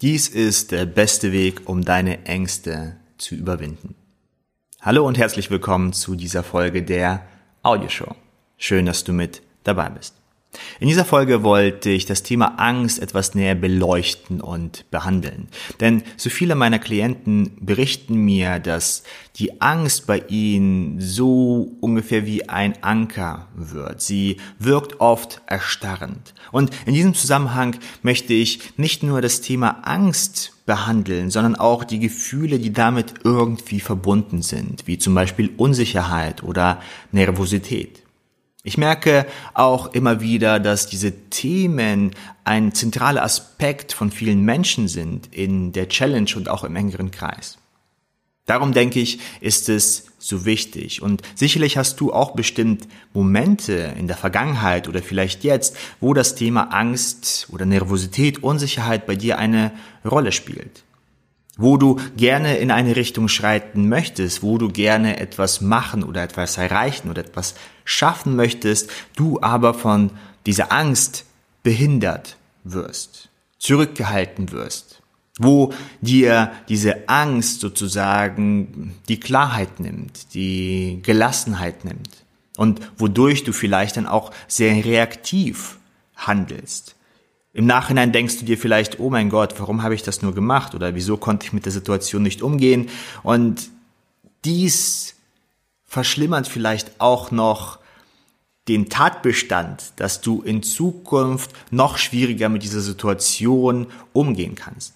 Dies ist der beste Weg, um deine Ängste zu überwinden. Hallo und herzlich willkommen zu dieser Folge der Audioshow. Schön, dass du mit dabei bist. In dieser Folge wollte ich das Thema Angst etwas näher beleuchten und behandeln. Denn so viele meiner Klienten berichten mir, dass die Angst bei ihnen so ungefähr wie ein Anker wird. Sie wirkt oft erstarrend. Und in diesem Zusammenhang möchte ich nicht nur das Thema Angst behandeln, sondern auch die Gefühle, die damit irgendwie verbunden sind, wie zum Beispiel Unsicherheit oder Nervosität. Ich merke auch immer wieder, dass diese Themen ein zentraler Aspekt von vielen Menschen sind in der Challenge und auch im engeren Kreis. Darum denke ich, ist es so wichtig. Und sicherlich hast du auch bestimmt Momente in der Vergangenheit oder vielleicht jetzt, wo das Thema Angst oder Nervosität, Unsicherheit bei dir eine Rolle spielt wo du gerne in eine Richtung schreiten möchtest, wo du gerne etwas machen oder etwas erreichen oder etwas schaffen möchtest, du aber von dieser Angst behindert wirst, zurückgehalten wirst, wo dir diese Angst sozusagen die Klarheit nimmt, die Gelassenheit nimmt und wodurch du vielleicht dann auch sehr reaktiv handelst im Nachhinein denkst du dir vielleicht, oh mein Gott, warum habe ich das nur gemacht oder wieso konnte ich mit der Situation nicht umgehen? Und dies verschlimmert vielleicht auch noch den Tatbestand, dass du in Zukunft noch schwieriger mit dieser Situation umgehen kannst.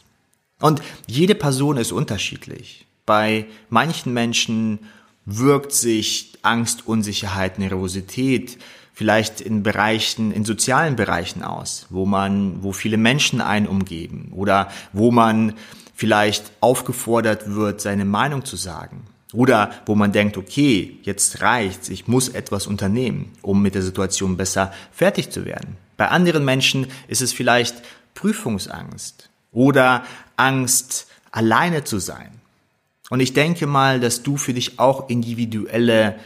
Und jede Person ist unterschiedlich. Bei manchen Menschen wirkt sich Angst, Unsicherheit, Nervosität vielleicht in Bereichen, in sozialen Bereichen aus, wo man, wo viele Menschen einen umgeben oder wo man vielleicht aufgefordert wird, seine Meinung zu sagen. Oder wo man denkt, okay, jetzt reicht's, ich muss etwas unternehmen, um mit der Situation besser fertig zu werden. Bei anderen Menschen ist es vielleicht Prüfungsangst oder Angst, alleine zu sein. Und ich denke mal, dass du für dich auch individuelle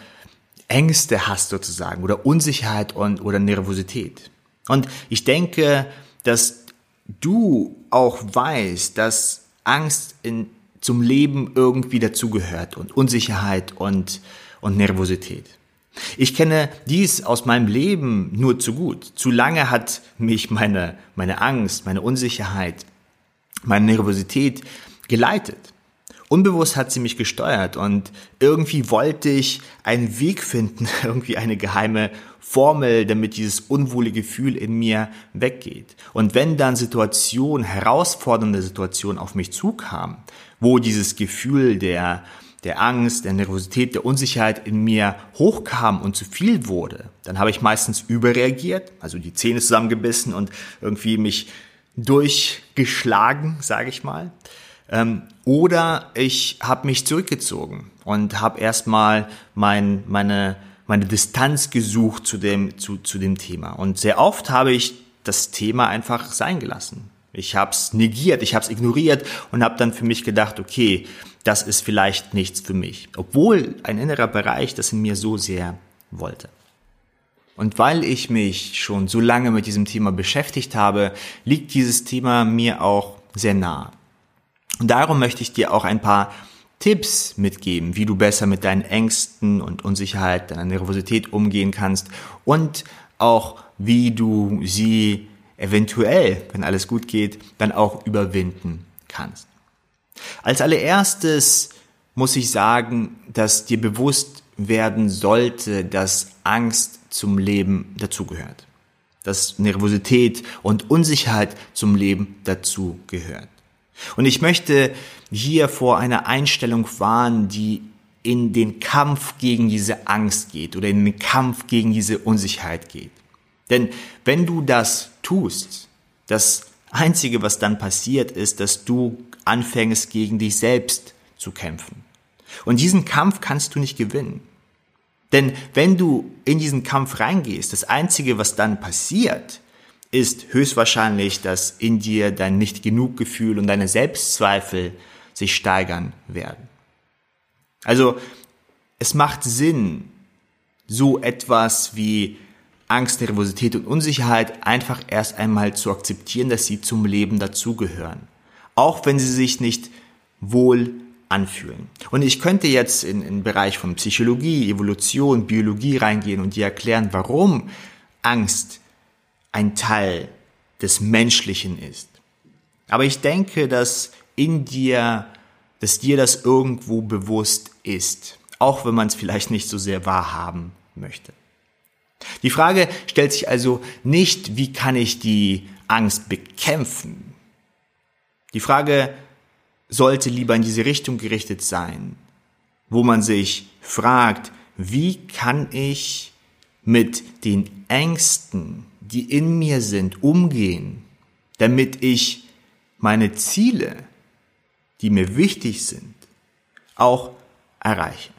Ängste hast sozusagen oder Unsicherheit und oder Nervosität. Und ich denke, dass du auch weißt, dass Angst in, zum Leben irgendwie dazugehört und Unsicherheit und, und Nervosität. Ich kenne dies aus meinem Leben nur zu gut. Zu lange hat mich meine, meine Angst, meine Unsicherheit, meine Nervosität geleitet. Unbewusst hat sie mich gesteuert und irgendwie wollte ich einen Weg finden, irgendwie eine geheime Formel, damit dieses unwohlige Gefühl in mir weggeht. Und wenn dann Situationen, herausfordernde Situationen auf mich zukamen, wo dieses Gefühl der, der Angst, der Nervosität, der Unsicherheit in mir hochkam und zu viel wurde, dann habe ich meistens überreagiert, also die Zähne zusammengebissen und irgendwie mich durchgeschlagen, sage ich mal. Ähm, oder ich habe mich zurückgezogen und habe erstmal mein, meine, meine Distanz gesucht zu dem, zu, zu dem Thema. Und sehr oft habe ich das Thema einfach sein gelassen. Ich habe es negiert, ich habe es ignoriert und habe dann für mich gedacht, okay, das ist vielleicht nichts für mich. Obwohl ein innerer Bereich das in mir so sehr wollte. Und weil ich mich schon so lange mit diesem Thema beschäftigt habe, liegt dieses Thema mir auch sehr nah. Und darum möchte ich dir auch ein paar Tipps mitgeben, wie du besser mit deinen Ängsten und Unsicherheit, deiner Nervosität umgehen kannst und auch wie du sie eventuell, wenn alles gut geht, dann auch überwinden kannst. Als allererstes muss ich sagen, dass dir bewusst werden sollte, dass Angst zum Leben dazugehört. Dass Nervosität und Unsicherheit zum Leben dazugehört. Und ich möchte hier vor einer Einstellung warnen, die in den Kampf gegen diese Angst geht oder in den Kampf gegen diese Unsicherheit geht. Denn wenn du das tust, das Einzige, was dann passiert, ist, dass du anfängst, gegen dich selbst zu kämpfen. Und diesen Kampf kannst du nicht gewinnen. Denn wenn du in diesen Kampf reingehst, das Einzige, was dann passiert, ist höchstwahrscheinlich, dass in dir dein nicht genug Gefühl und deine Selbstzweifel sich steigern werden. Also es macht Sinn, so etwas wie Angst, Nervosität und Unsicherheit einfach erst einmal zu akzeptieren, dass sie zum Leben dazugehören. auch wenn sie sich nicht wohl anfühlen. Und ich könnte jetzt in, in den Bereich von Psychologie, Evolution, Biologie reingehen und dir erklären, warum Angst ein Teil des Menschlichen ist. Aber ich denke, dass in dir, dass dir das irgendwo bewusst ist, auch wenn man es vielleicht nicht so sehr wahrhaben möchte. Die Frage stellt sich also nicht, wie kann ich die Angst bekämpfen? Die Frage sollte lieber in diese Richtung gerichtet sein, wo man sich fragt, wie kann ich mit den Ängsten, die in mir sind, umgehen, damit ich meine Ziele, die mir wichtig sind, auch erreiche.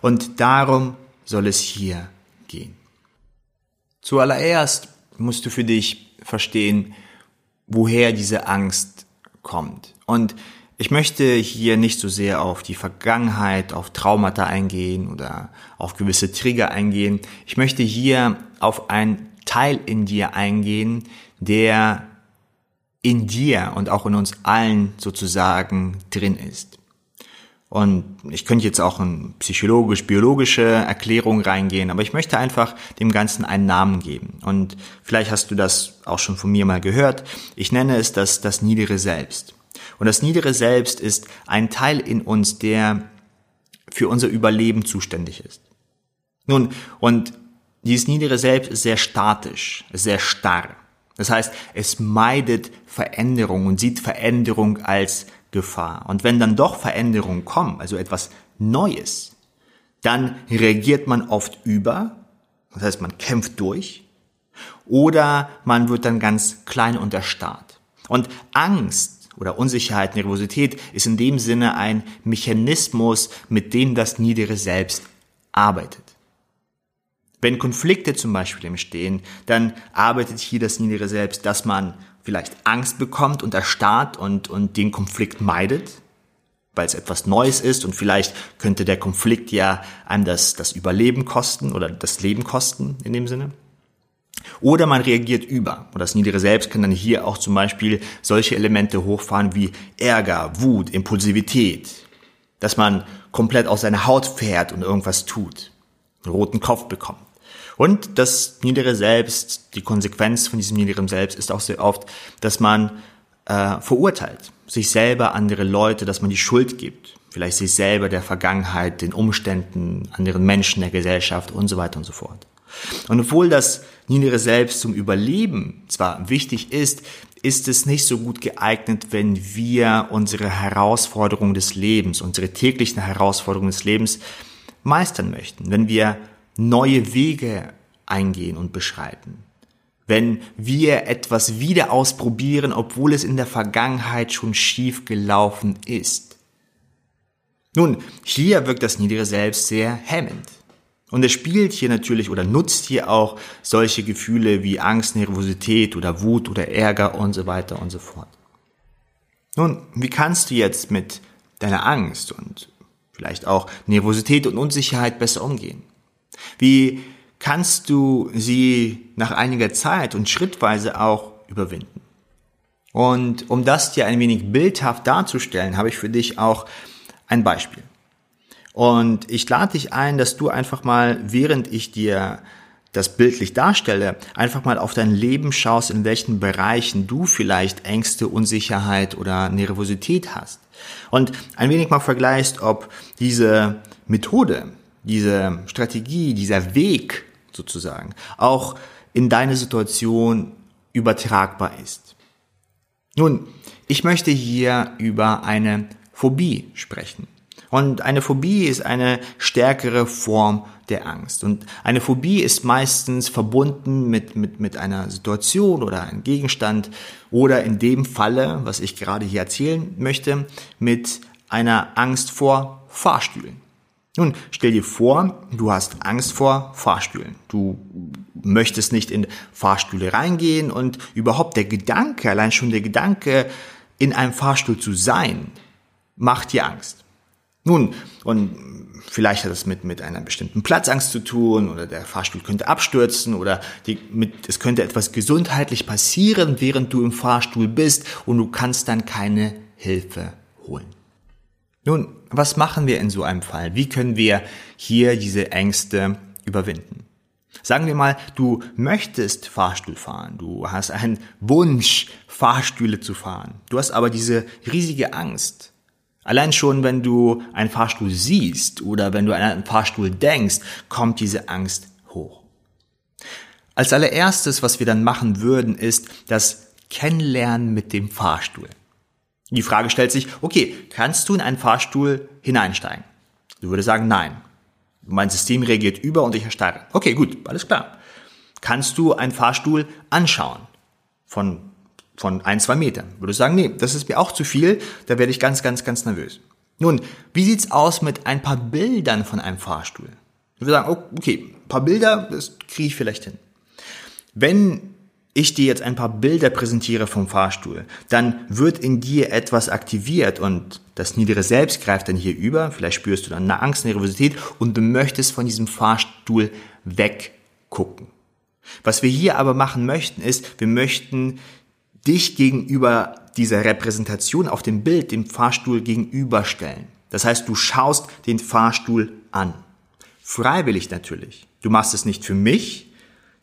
Und darum soll es hier gehen. Zuallererst musst du für dich verstehen, woher diese Angst kommt. Und ich möchte hier nicht so sehr auf die Vergangenheit, auf Traumata eingehen oder auf gewisse Trigger eingehen. Ich möchte hier auf einen Teil in dir eingehen, der in dir und auch in uns allen sozusagen drin ist. Und ich könnte jetzt auch in psychologisch-biologische Erklärung reingehen, aber ich möchte einfach dem Ganzen einen Namen geben. Und vielleicht hast du das auch schon von mir mal gehört. Ich nenne es das, das niedere Selbst. Und das niedere Selbst ist ein Teil in uns, der für unser Überleben zuständig ist. Nun, und dieses niedere Selbst ist sehr statisch, sehr starr. Das heißt, es meidet Veränderung und sieht Veränderung als Gefahr. Und wenn dann doch Veränderungen kommen, also etwas Neues, dann reagiert man oft über, das heißt, man kämpft durch, oder man wird dann ganz klein und erstarrt. Und Angst oder Unsicherheit, Nervosität ist in dem Sinne ein Mechanismus, mit dem das niedere Selbst arbeitet. Wenn Konflikte zum Beispiel entstehen, dann arbeitet hier das niedere Selbst, dass man vielleicht Angst bekommt und erstarrt und, und den Konflikt meidet, weil es etwas Neues ist und vielleicht könnte der Konflikt ja einem das, das Überleben kosten oder das Leben kosten in dem Sinne. Oder man reagiert über. Und das niedere Selbst kann dann hier auch zum Beispiel solche Elemente hochfahren wie Ärger, Wut, Impulsivität. Dass man komplett aus seiner Haut fährt und irgendwas tut. Einen roten Kopf bekommt. Und das niedere Selbst, die Konsequenz von diesem niederen Selbst ist auch sehr oft, dass man äh, verurteilt, sich selber, andere Leute, dass man die Schuld gibt, vielleicht sich selber, der Vergangenheit, den Umständen, anderen Menschen, der Gesellschaft und so weiter und so fort. Und obwohl das niedere Selbst zum Überleben zwar wichtig ist, ist es nicht so gut geeignet, wenn wir unsere Herausforderungen des Lebens, unsere täglichen Herausforderungen des Lebens meistern möchten, wenn wir neue Wege eingehen und beschreiten. Wenn wir etwas wieder ausprobieren, obwohl es in der Vergangenheit schon schief gelaufen ist. Nun, hier wirkt das niedere Selbst sehr hemmend. Und es spielt hier natürlich oder nutzt hier auch solche Gefühle wie Angst, Nervosität oder Wut oder Ärger und so weiter und so fort. Nun, wie kannst du jetzt mit deiner Angst und vielleicht auch Nervosität und Unsicherheit besser umgehen? Wie kannst du sie nach einiger Zeit und schrittweise auch überwinden? Und um das dir ein wenig bildhaft darzustellen, habe ich für dich auch ein Beispiel. Und ich lade dich ein, dass du einfach mal, während ich dir das bildlich darstelle, einfach mal auf dein Leben schaust, in welchen Bereichen du vielleicht Ängste, Unsicherheit oder Nervosität hast. Und ein wenig mal vergleichst, ob diese Methode, diese Strategie, dieser Weg sozusagen auch in deine Situation übertragbar ist. Nun, ich möchte hier über eine Phobie sprechen. Und eine Phobie ist eine stärkere Form der Angst. Und eine Phobie ist meistens verbunden mit, mit, mit einer Situation oder einem Gegenstand oder in dem Falle, was ich gerade hier erzählen möchte, mit einer Angst vor Fahrstühlen. Nun, stell dir vor, du hast Angst vor Fahrstühlen. Du möchtest nicht in Fahrstühle reingehen und überhaupt der Gedanke, allein schon der Gedanke, in einem Fahrstuhl zu sein, macht dir Angst. Nun, und vielleicht hat es mit, mit einer bestimmten Platzangst zu tun oder der Fahrstuhl könnte abstürzen oder die, mit, es könnte etwas gesundheitlich passieren, während du im Fahrstuhl bist und du kannst dann keine Hilfe holen. Nun, was machen wir in so einem Fall? Wie können wir hier diese Ängste überwinden? Sagen wir mal, du möchtest Fahrstuhl fahren, du hast einen Wunsch, Fahrstühle zu fahren, du hast aber diese riesige Angst. Allein schon, wenn du einen Fahrstuhl siehst oder wenn du an einen Fahrstuhl denkst, kommt diese Angst hoch. Als allererstes, was wir dann machen würden, ist das Kennenlernen mit dem Fahrstuhl. Die Frage stellt sich, okay, kannst du in einen Fahrstuhl hineinsteigen? Du würdest sagen, nein. Mein System reagiert über und ich erstarre. Okay, gut, alles klar. Kannst du einen Fahrstuhl anschauen? Von, von ein, zwei Metern? Würdest sagen, nee, das ist mir auch zu viel, da werde ich ganz, ganz, ganz nervös. Nun, wie sieht's aus mit ein paar Bildern von einem Fahrstuhl? Ich würde sagen, okay, ein paar Bilder, das kriege ich vielleicht hin. Wenn ich dir jetzt ein paar Bilder präsentiere vom Fahrstuhl, dann wird in dir etwas aktiviert und das niedere Selbst greift dann hier über. Vielleicht spürst du dann eine Angst, Nervosität und du möchtest von diesem Fahrstuhl weggucken. Was wir hier aber machen möchten, ist, wir möchten dich gegenüber dieser Repräsentation auf dem Bild, dem Fahrstuhl gegenüberstellen. Das heißt, du schaust den Fahrstuhl an. Freiwillig natürlich. Du machst es nicht für mich,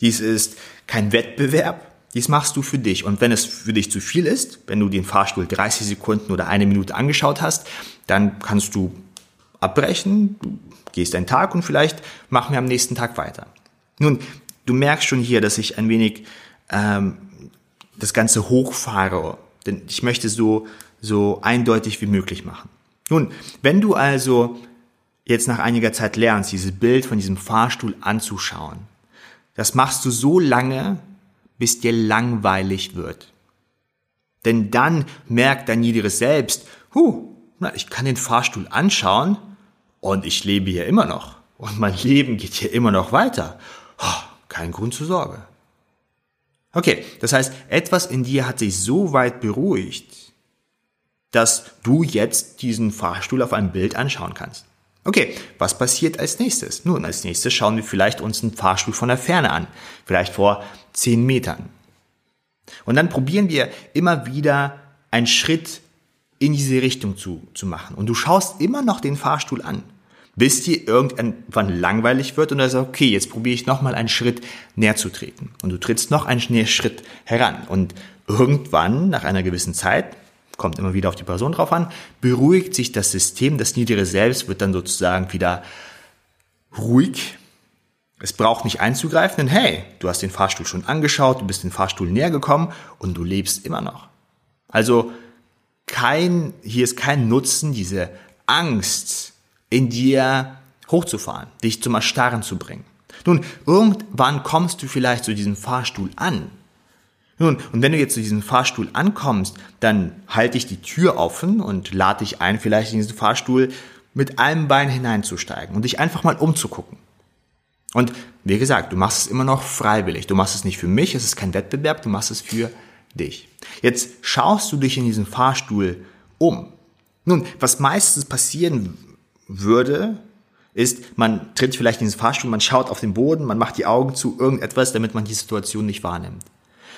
dies ist kein Wettbewerb, dies machst du für dich. Und wenn es für dich zu viel ist, wenn du den Fahrstuhl 30 Sekunden oder eine Minute angeschaut hast, dann kannst du abbrechen, du gehst einen Tag und vielleicht machen wir am nächsten Tag weiter. Nun, du merkst schon hier, dass ich ein wenig ähm, das Ganze hochfahre, denn ich möchte so, so eindeutig wie möglich machen. Nun, wenn du also jetzt nach einiger Zeit lernst, dieses Bild von diesem Fahrstuhl anzuschauen, das machst du so lange, bis dir langweilig wird. Denn dann merkt dein niederes Selbst, huh, na, ich kann den Fahrstuhl anschauen und ich lebe hier immer noch. Und mein Leben geht hier immer noch weiter. Oh, kein Grund zur Sorge. Okay, das heißt, etwas in dir hat sich so weit beruhigt, dass du jetzt diesen Fahrstuhl auf einem Bild anschauen kannst. Okay, was passiert als nächstes? Nun, als nächstes schauen wir vielleicht uns einen Fahrstuhl von der Ferne an, vielleicht vor zehn Metern. Und dann probieren wir immer wieder einen Schritt in diese Richtung zu, zu machen. Und du schaust immer noch den Fahrstuhl an, bis dir irgendwann langweilig wird und dann sagst, okay, jetzt probiere ich nochmal einen Schritt näher zu treten. Und du trittst noch einen Schritt heran. Und irgendwann, nach einer gewissen Zeit, kommt immer wieder auf die Person drauf an, beruhigt sich das System, das niedere Selbst wird dann sozusagen wieder ruhig. Es braucht nicht einzugreifen, denn hey, du hast den Fahrstuhl schon angeschaut, du bist den Fahrstuhl näher gekommen und du lebst immer noch. Also kein, hier ist kein Nutzen, diese Angst in dir hochzufahren, dich zum Erstarren zu bringen. Nun, irgendwann kommst du vielleicht zu diesem Fahrstuhl an nun, und wenn du jetzt zu diesem Fahrstuhl ankommst, dann halte ich die Tür offen und lade dich ein, vielleicht in diesen Fahrstuhl mit einem Bein hineinzusteigen und dich einfach mal umzugucken. Und wie gesagt, du machst es immer noch freiwillig. Du machst es nicht für mich, es ist kein Wettbewerb, du machst es für dich. Jetzt schaust du dich in diesem Fahrstuhl um. Nun, was meistens passieren würde, ist, man tritt vielleicht in diesen Fahrstuhl, man schaut auf den Boden, man macht die Augen zu, irgendetwas, damit man die Situation nicht wahrnimmt.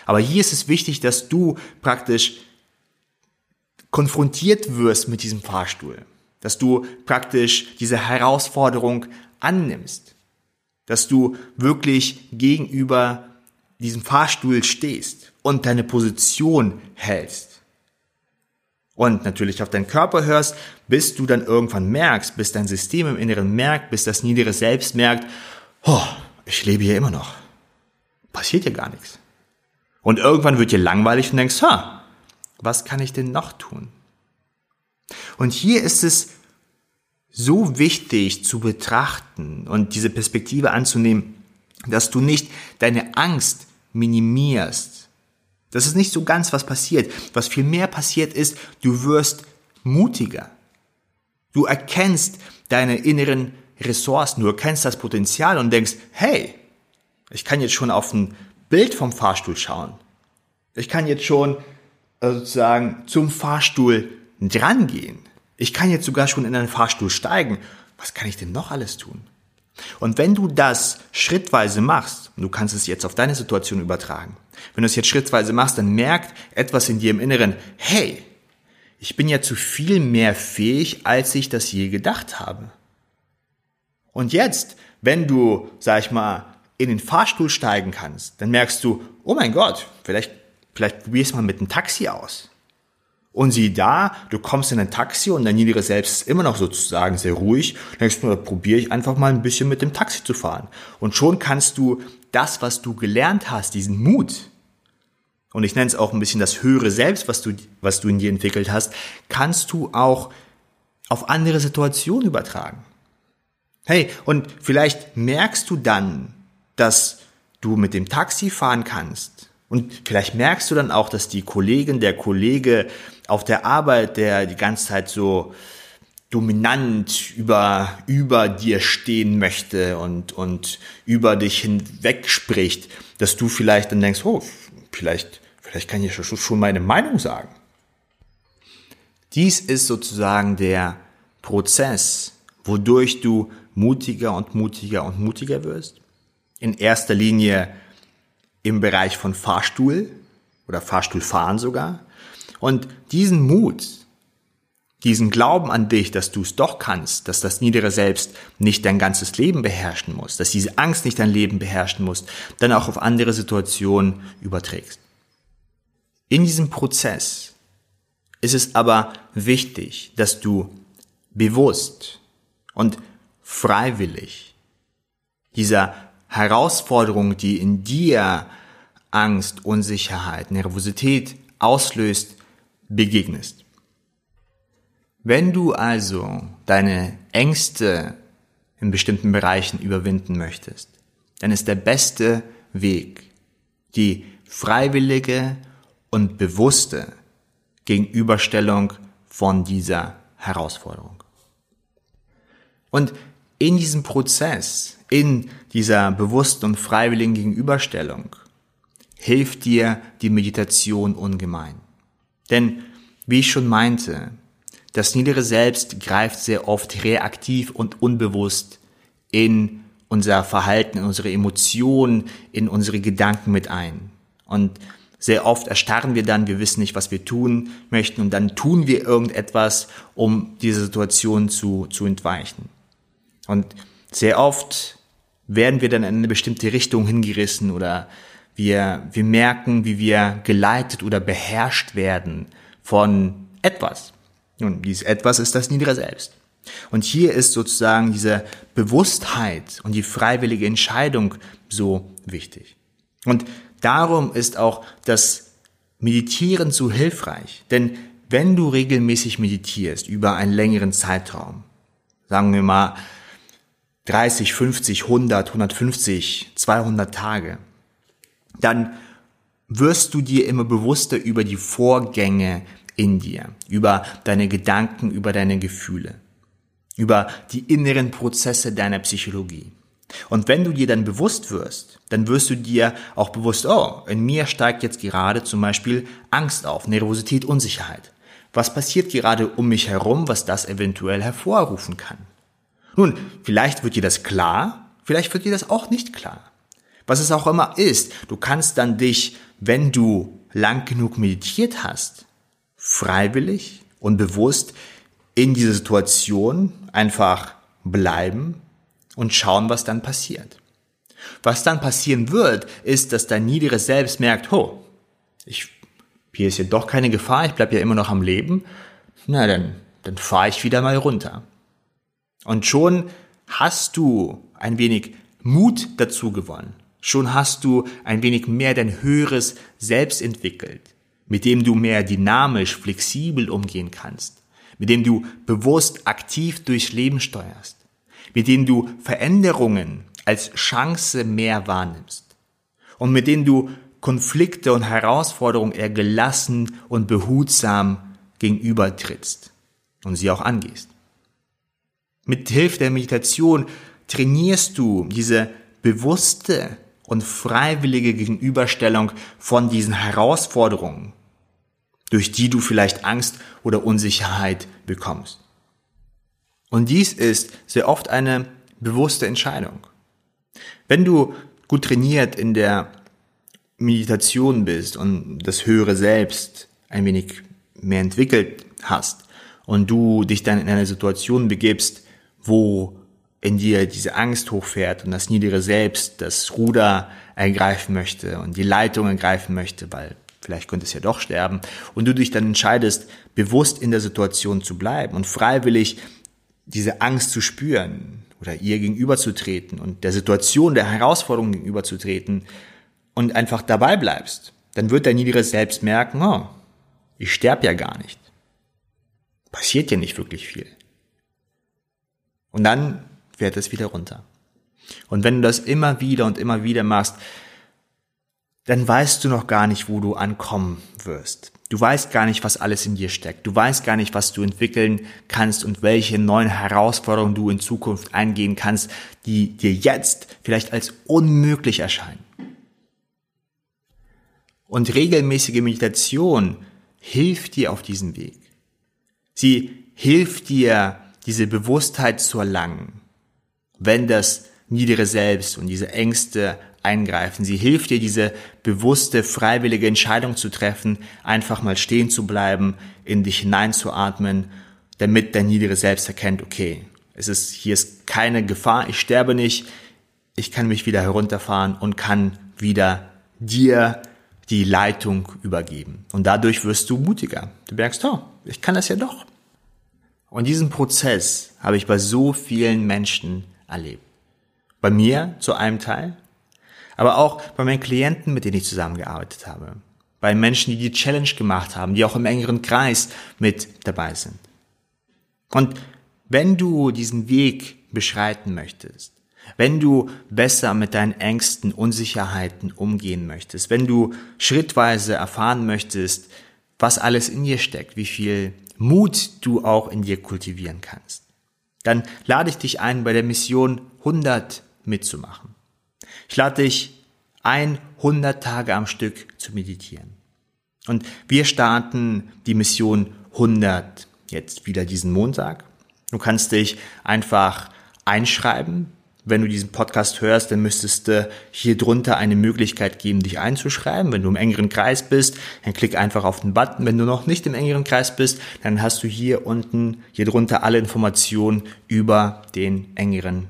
Aber hier ist es wichtig, dass du praktisch konfrontiert wirst mit diesem Fahrstuhl. Dass du praktisch diese Herausforderung annimmst. Dass du wirklich gegenüber diesem Fahrstuhl stehst und deine Position hältst. Und natürlich auf deinen Körper hörst, bis du dann irgendwann merkst, bis dein System im Inneren merkt, bis das niedere Selbst merkt, oh, ich lebe hier immer noch. Passiert hier gar nichts. Und irgendwann wird dir langweilig und denkst, ha, was kann ich denn noch tun? Und hier ist es so wichtig zu betrachten und diese Perspektive anzunehmen, dass du nicht deine Angst minimierst. Das ist nicht so ganz, was passiert. Was viel mehr passiert ist, du wirst mutiger. Du erkennst deine inneren Ressourcen, du erkennst das Potenzial und denkst, hey, ich kann jetzt schon auf ein Bild vom Fahrstuhl schauen. Ich kann jetzt schon äh, sozusagen zum Fahrstuhl dran gehen. Ich kann jetzt sogar schon in einen Fahrstuhl steigen. Was kann ich denn noch alles tun? Und wenn du das schrittweise machst, du kannst es jetzt auf deine Situation übertragen, wenn du es jetzt schrittweise machst, dann merkt etwas in dir im Inneren, hey, ich bin ja zu viel mehr fähig, als ich das je gedacht habe. Und jetzt, wenn du, sag ich mal, in den Fahrstuhl steigen kannst, dann merkst du, oh mein Gott, vielleicht, vielleicht probier's mal mit einem Taxi aus. Und sieh da, du kommst in ein Taxi und dein niedere Selbst ist immer noch sozusagen sehr ruhig. Denkst du, probiere ich einfach mal ein bisschen mit dem Taxi zu fahren. Und schon kannst du das, was du gelernt hast, diesen Mut, und ich nenne es auch ein bisschen das höhere Selbst, was du, was du in dir entwickelt hast, kannst du auch auf andere Situationen übertragen. Hey, und vielleicht merkst du dann, dass du mit dem Taxi fahren kannst. Und vielleicht merkst du dann auch, dass die Kollegin, der Kollege auf der Arbeit, der die ganze Zeit so dominant über, über dir stehen möchte und, und über dich hinweg spricht, dass du vielleicht dann denkst, oh, vielleicht, vielleicht kann ich schon meine Meinung sagen. Dies ist sozusagen der Prozess, wodurch du mutiger und mutiger und mutiger wirst. In erster Linie im Bereich von Fahrstuhl oder Fahrstuhlfahren sogar. Und diesen Mut, diesen Glauben an dich, dass du es doch kannst, dass das niedere Selbst nicht dein ganzes Leben beherrschen muss, dass diese Angst nicht dein Leben beherrschen muss, dann auch auf andere Situationen überträgst. In diesem Prozess ist es aber wichtig, dass du bewusst und freiwillig dieser Herausforderung, die in dir Angst, Unsicherheit, Nervosität auslöst, begegnest. Wenn du also deine Ängste in bestimmten Bereichen überwinden möchtest, dann ist der beste Weg die freiwillige und bewusste Gegenüberstellung von dieser Herausforderung. Und in diesem Prozess, in dieser bewussten und freiwilligen Gegenüberstellung, hilft dir die Meditation ungemein. Denn, wie ich schon meinte, das niedere Selbst greift sehr oft reaktiv und unbewusst in unser Verhalten, in unsere Emotionen, in unsere Gedanken mit ein. Und sehr oft erstarren wir dann, wir wissen nicht, was wir tun möchten und dann tun wir irgendetwas, um diese Situation zu, zu entweichen. Und sehr oft werden wir dann in eine bestimmte Richtung hingerissen oder wir, wir merken, wie wir geleitet oder beherrscht werden von etwas. Nun, dieses etwas ist das niedere Selbst. Und hier ist sozusagen diese Bewusstheit und die freiwillige Entscheidung so wichtig. Und darum ist auch das Meditieren so hilfreich. Denn wenn du regelmäßig meditierst über einen längeren Zeitraum, sagen wir mal 30, 50, 100, 150, 200 Tage, dann wirst du dir immer bewusster über die Vorgänge in dir, über deine Gedanken, über deine Gefühle, über die inneren Prozesse deiner Psychologie. Und wenn du dir dann bewusst wirst, dann wirst du dir auch bewusst, oh, in mir steigt jetzt gerade zum Beispiel Angst auf, Nervosität, Unsicherheit. Was passiert gerade um mich herum, was das eventuell hervorrufen kann? Nun, vielleicht wird dir das klar, vielleicht wird dir das auch nicht klar. Was es auch immer ist, du kannst dann dich, wenn du lang genug meditiert hast, freiwillig und bewusst in dieser Situation einfach bleiben und schauen, was dann passiert. Was dann passieren wird, ist, dass dein niederes Selbst merkt, ho, ich, hier ist ja doch keine Gefahr, ich bleib ja immer noch am Leben, na dann, dann fahre ich wieder mal runter. Und schon hast du ein wenig Mut dazu gewonnen. Schon hast du ein wenig mehr dein höheres Selbst entwickelt, mit dem du mehr dynamisch, flexibel umgehen kannst, mit dem du bewusst aktiv durchs Leben steuerst, mit dem du Veränderungen als Chance mehr wahrnimmst und mit dem du Konflikte und Herausforderungen eher gelassen und behutsam gegenübertrittst und sie auch angehst. Mit Hilfe der Meditation trainierst du diese bewusste und freiwillige Gegenüberstellung von diesen Herausforderungen, durch die du vielleicht Angst oder Unsicherheit bekommst. Und dies ist sehr oft eine bewusste Entscheidung. Wenn du gut trainiert in der Meditation bist und das höhere Selbst ein wenig mehr entwickelt hast und du dich dann in eine Situation begibst, wo in dir diese Angst hochfährt und das niedere Selbst das Ruder ergreifen möchte und die Leitung ergreifen möchte, weil vielleicht könnte es ja doch sterben, und du dich dann entscheidest, bewusst in der Situation zu bleiben und freiwillig diese Angst zu spüren oder ihr gegenüberzutreten und der Situation, der Herausforderung gegenüberzutreten und einfach dabei bleibst, dann wird dein niederes Selbst merken, oh, ich sterbe ja gar nicht. Passiert ja nicht wirklich viel. Und dann fährt es wieder runter. Und wenn du das immer wieder und immer wieder machst, dann weißt du noch gar nicht, wo du ankommen wirst. Du weißt gar nicht, was alles in dir steckt. Du weißt gar nicht, was du entwickeln kannst und welche neuen Herausforderungen du in Zukunft eingehen kannst, die dir jetzt vielleicht als unmöglich erscheinen. Und regelmäßige Meditation hilft dir auf diesem Weg. Sie hilft dir, diese Bewusstheit zu erlangen, wenn das niedere Selbst und diese Ängste eingreifen. Sie hilft dir, diese bewusste, freiwillige Entscheidung zu treffen, einfach mal stehen zu bleiben, in dich hineinzuatmen, damit dein niedere Selbst erkennt, okay, es ist, hier ist keine Gefahr, ich sterbe nicht, ich kann mich wieder herunterfahren und kann wieder dir die Leitung übergeben. Und dadurch wirst du mutiger. Du merkst, oh, ich kann das ja doch. Und diesen Prozess habe ich bei so vielen Menschen erlebt. Bei mir zu einem Teil, aber auch bei meinen Klienten, mit denen ich zusammengearbeitet habe. Bei Menschen, die die Challenge gemacht haben, die auch im engeren Kreis mit dabei sind. Und wenn du diesen Weg beschreiten möchtest, wenn du besser mit deinen Ängsten, Unsicherheiten umgehen möchtest, wenn du schrittweise erfahren möchtest, was alles in dir steckt, wie viel Mut du auch in dir kultivieren kannst, dann lade ich dich ein, bei der Mission 100 mitzumachen. Ich lade dich ein, 100 Tage am Stück zu meditieren. Und wir starten die Mission 100 jetzt wieder diesen Montag. Du kannst dich einfach einschreiben. Wenn du diesen Podcast hörst, dann müsstest du hier drunter eine Möglichkeit geben, dich einzuschreiben. Wenn du im engeren Kreis bist, dann klick einfach auf den Button. Wenn du noch nicht im engeren Kreis bist, dann hast du hier unten, hier drunter alle Informationen über den engeren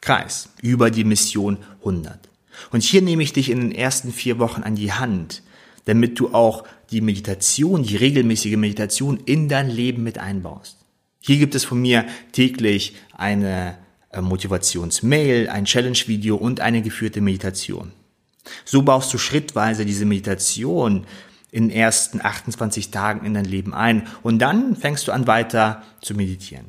Kreis, über die Mission 100. Und hier nehme ich dich in den ersten vier Wochen an die Hand, damit du auch die Meditation, die regelmäßige Meditation in dein Leben mit einbaust. Hier gibt es von mir täglich eine Motivationsmail, ein Challenge-Video und eine geführte Meditation. So baust du schrittweise diese Meditation in den ersten 28 Tagen in dein Leben ein und dann fängst du an weiter zu meditieren.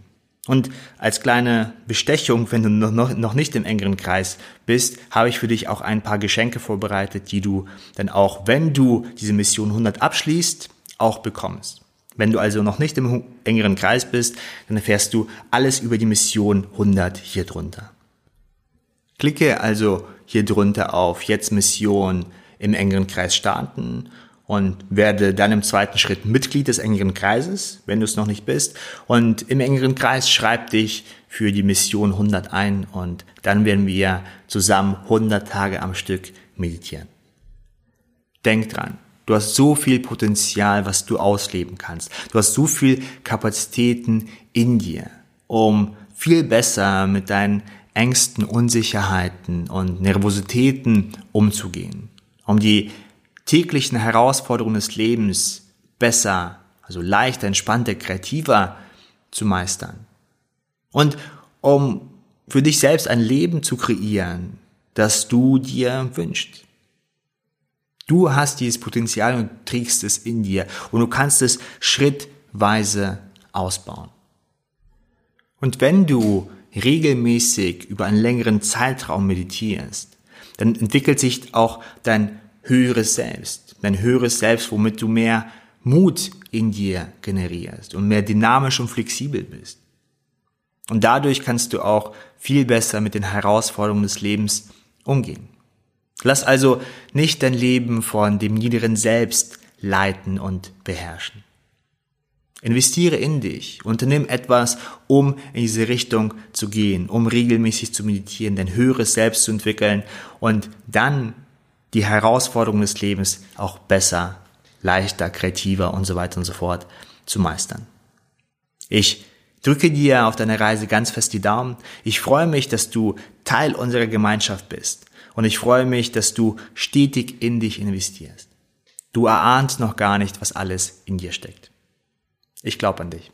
Und als kleine Bestechung, wenn du noch, noch nicht im engeren Kreis bist, habe ich für dich auch ein paar Geschenke vorbereitet, die du dann auch, wenn du diese Mission 100 abschließt, auch bekommst. Wenn du also noch nicht im engeren Kreis bist, dann erfährst du alles über die Mission 100 hier drunter. Klicke also hier drunter auf Jetzt Mission im engeren Kreis starten und werde dann im zweiten Schritt Mitglied des engeren Kreises, wenn du es noch nicht bist. Und im engeren Kreis schreib dich für die Mission 100 ein und dann werden wir zusammen 100 Tage am Stück meditieren. Denk dran, du hast so viel Potenzial, was du ausleben kannst. Du hast so viel Kapazitäten in dir, um viel besser mit deinen Ängsten, Unsicherheiten und Nervositäten umzugehen, um die täglichen Herausforderungen des Lebens besser, also leichter, entspannter, kreativer zu meistern. Und um für dich selbst ein Leben zu kreieren, das du dir wünschst. Du hast dieses Potenzial und trägst es in dir und du kannst es schrittweise ausbauen. Und wenn du regelmäßig über einen längeren Zeitraum meditierst, dann entwickelt sich auch dein höheres Selbst. Dein höheres Selbst, womit du mehr Mut in dir generierst und mehr dynamisch und flexibel bist. Und dadurch kannst du auch viel besser mit den Herausforderungen des Lebens umgehen. Lass also nicht dein Leben von dem niederen Selbst leiten und beherrschen. Investiere in dich, unternimm etwas, um in diese Richtung zu gehen, um regelmäßig zu meditieren, dein höheres Selbst zu entwickeln und dann die Herausforderungen des Lebens auch besser, leichter, kreativer und so weiter und so fort zu meistern. Ich drücke dir auf deiner Reise ganz fest die Daumen. Ich freue mich, dass du Teil unserer Gemeinschaft bist und ich freue mich, dass du stetig in dich investierst. Du erahnst noch gar nicht, was alles in dir steckt. Ich glaube an dich.